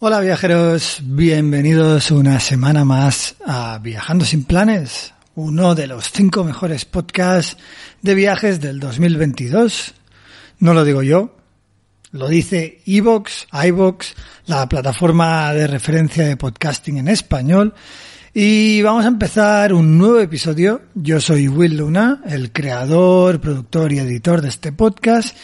Hola viajeros, bienvenidos una semana más a Viajando sin planes, uno de los cinco mejores podcasts de viajes del 2022. No lo digo yo, lo dice Evox, iVox, la plataforma de referencia de podcasting en español. Y vamos a empezar un nuevo episodio. Yo soy Will Luna, el creador, productor y editor de este podcast.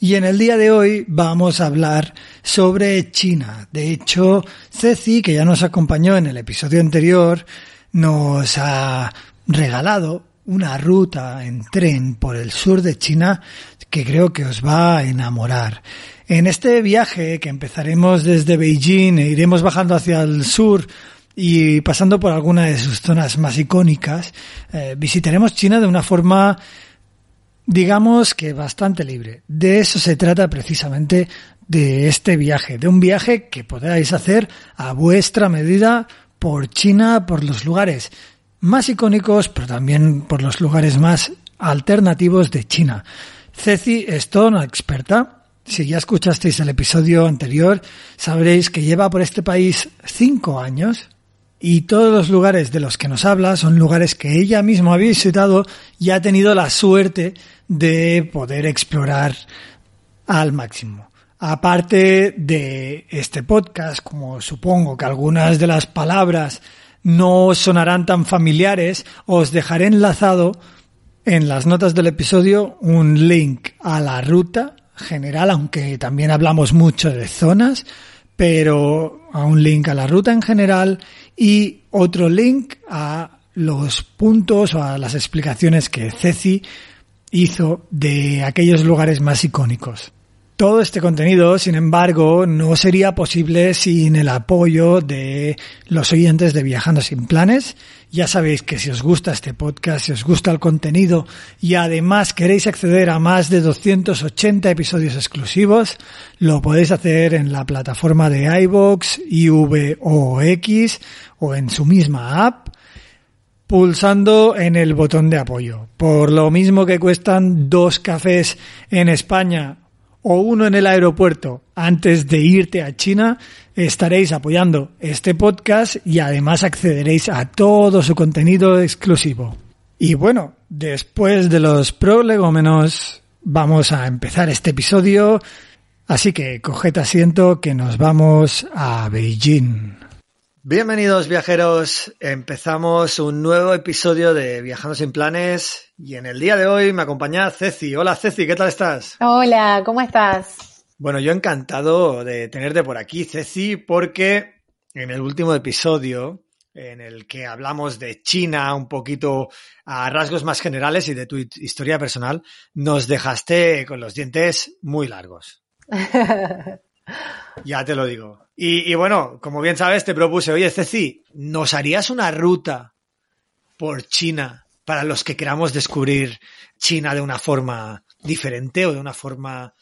Y en el día de hoy vamos a hablar sobre China. De hecho, Ceci, que ya nos acompañó en el episodio anterior, nos ha regalado una ruta en tren por el sur de China que creo que os va a enamorar. En este viaje que empezaremos desde Beijing e iremos bajando hacia el sur y pasando por alguna de sus zonas más icónicas, eh, visitaremos China de una forma digamos que bastante libre. De eso se trata precisamente de este viaje, de un viaje que podáis hacer a vuestra medida por China, por los lugares más icónicos, pero también por los lugares más alternativos de China. Ceci una experta. Si ya escuchasteis el episodio anterior, sabréis que lleva por este país cinco años y todos los lugares de los que nos habla son lugares que ella misma ha visitado y ha tenido la suerte de poder explorar al máximo. Aparte de este podcast, como supongo que algunas de las palabras no sonarán tan familiares, os dejaré enlazado en las notas del episodio un link a la ruta general, aunque también hablamos mucho de zonas, pero a un link a la ruta en general y otro link a los puntos o a las explicaciones que Ceci hizo de aquellos lugares más icónicos. Todo este contenido, sin embargo, no sería posible sin el apoyo de los oyentes de Viajando sin Planes. Ya sabéis que si os gusta este podcast, si os gusta el contenido y además queréis acceder a más de 280 episodios exclusivos, lo podéis hacer en la plataforma de iVoox, IVOX o en su misma app pulsando en el botón de apoyo. Por lo mismo que cuestan dos cafés en España o uno en el aeropuerto antes de irte a China, estaréis apoyando este podcast y además accederéis a todo su contenido exclusivo. Y bueno, después de los prolegómenos, vamos a empezar este episodio, así que coged asiento que nos vamos a Beijing. Bienvenidos viajeros, empezamos un nuevo episodio de Viajando sin Planes y en el día de hoy me acompaña Ceci. Hola Ceci, ¿qué tal estás? Hola, ¿cómo estás? Bueno, yo encantado de tenerte por aquí, Ceci, porque en el último episodio en el que hablamos de China un poquito a rasgos más generales y de tu historia personal, nos dejaste con los dientes muy largos. Ya te lo digo. Y, y, bueno, como bien sabes, te propuse, oye, Ceci, ¿nos harías una ruta por China para los que queramos descubrir China de una forma diferente o de una forma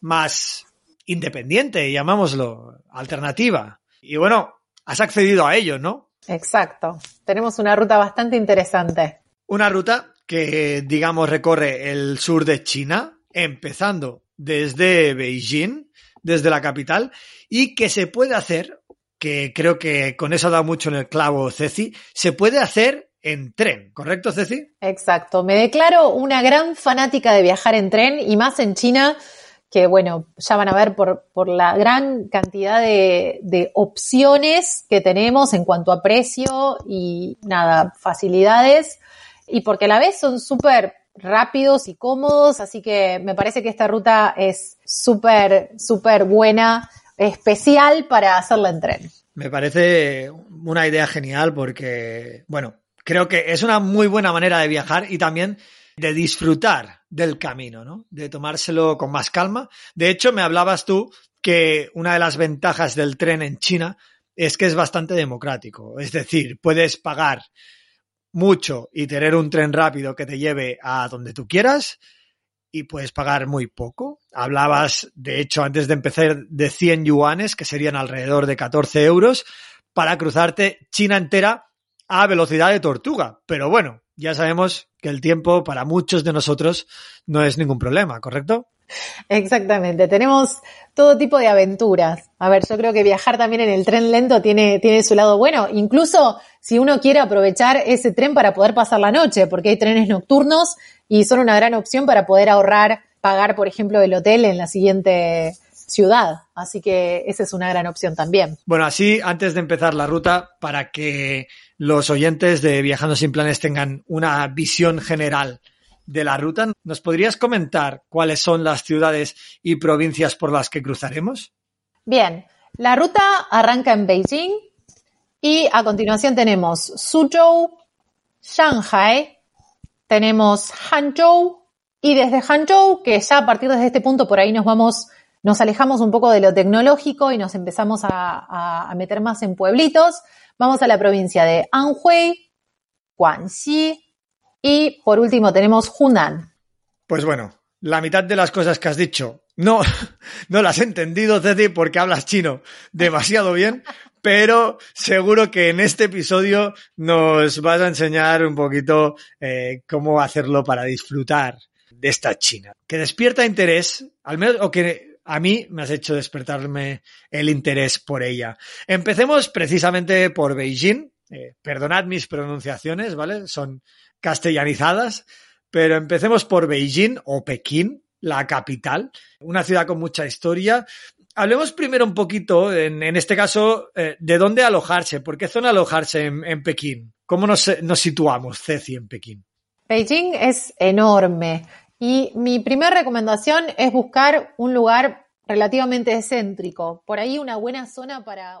más independiente, llamámoslo, alternativa? Y bueno, has accedido a ello, ¿no? Exacto. Tenemos una ruta bastante interesante. Una ruta que, digamos, recorre el sur de China, empezando desde Beijing, desde la capital y que se puede hacer, que creo que con eso ha dado mucho en el clavo Ceci, se puede hacer en tren, ¿correcto Ceci? Exacto, me declaro una gran fanática de viajar en tren y más en China, que bueno, ya van a ver por, por la gran cantidad de, de opciones que tenemos en cuanto a precio y nada, facilidades, y porque a la vez son súper rápidos y cómodos, así que me parece que esta ruta es súper, súper buena, especial para hacerla en tren. Me parece una idea genial porque, bueno, creo que es una muy buena manera de viajar y también de disfrutar del camino, ¿no? De tomárselo con más calma. De hecho, me hablabas tú que una de las ventajas del tren en China es que es bastante democrático. Es decir, puedes pagar mucho y tener un tren rápido que te lleve a donde tú quieras y puedes pagar muy poco. Hablabas, de hecho, antes de empezar, de 100 yuanes, que serían alrededor de 14 euros, para cruzarte China entera a velocidad de tortuga. Pero bueno, ya sabemos que el tiempo para muchos de nosotros no es ningún problema, ¿correcto? Exactamente, tenemos todo tipo de aventuras. A ver, yo creo que viajar también en el tren lento tiene, tiene su lado bueno, incluso si uno quiere aprovechar ese tren para poder pasar la noche, porque hay trenes nocturnos y son una gran opción para poder ahorrar, pagar, por ejemplo, el hotel en la siguiente ciudad. Así que esa es una gran opción también. Bueno, así, antes de empezar la ruta, para que los oyentes de Viajando sin Planes tengan una visión general de la ruta, ¿nos podrías comentar cuáles son las ciudades y provincias por las que cruzaremos? Bien, la ruta arranca en Beijing y a continuación tenemos Suzhou, Shanghai, tenemos Hangzhou y desde Hangzhou, que ya a partir de este punto por ahí nos vamos, nos alejamos un poco de lo tecnológico y nos empezamos a, a- meter más en pueblitos, vamos a la provincia de Anhui, Guangxi y por último tenemos Hunan. Pues bueno, la mitad de las cosas que has dicho no, no las he entendido, Ceci, porque hablas chino demasiado bien, pero seguro que en este episodio nos vas a enseñar un poquito eh, cómo hacerlo para disfrutar de esta China. Que despierta interés, al menos, o que a mí me has hecho despertarme el interés por ella. Empecemos precisamente por Beijing. Eh, perdonad mis pronunciaciones, ¿vale? Son castellanizadas, pero empecemos por Beijing o Pekín, la capital, una ciudad con mucha historia. Hablemos primero un poquito, en, este caso, eh, de dónde alojarse, por qué zona alojarse en, Pekín. ¿Cómo nos, nos situamos, Ceci, en Pekín? Beijing es enorme y mi primera recomendación es buscar un lugar relativamente céntrico, por ahí una buena zona para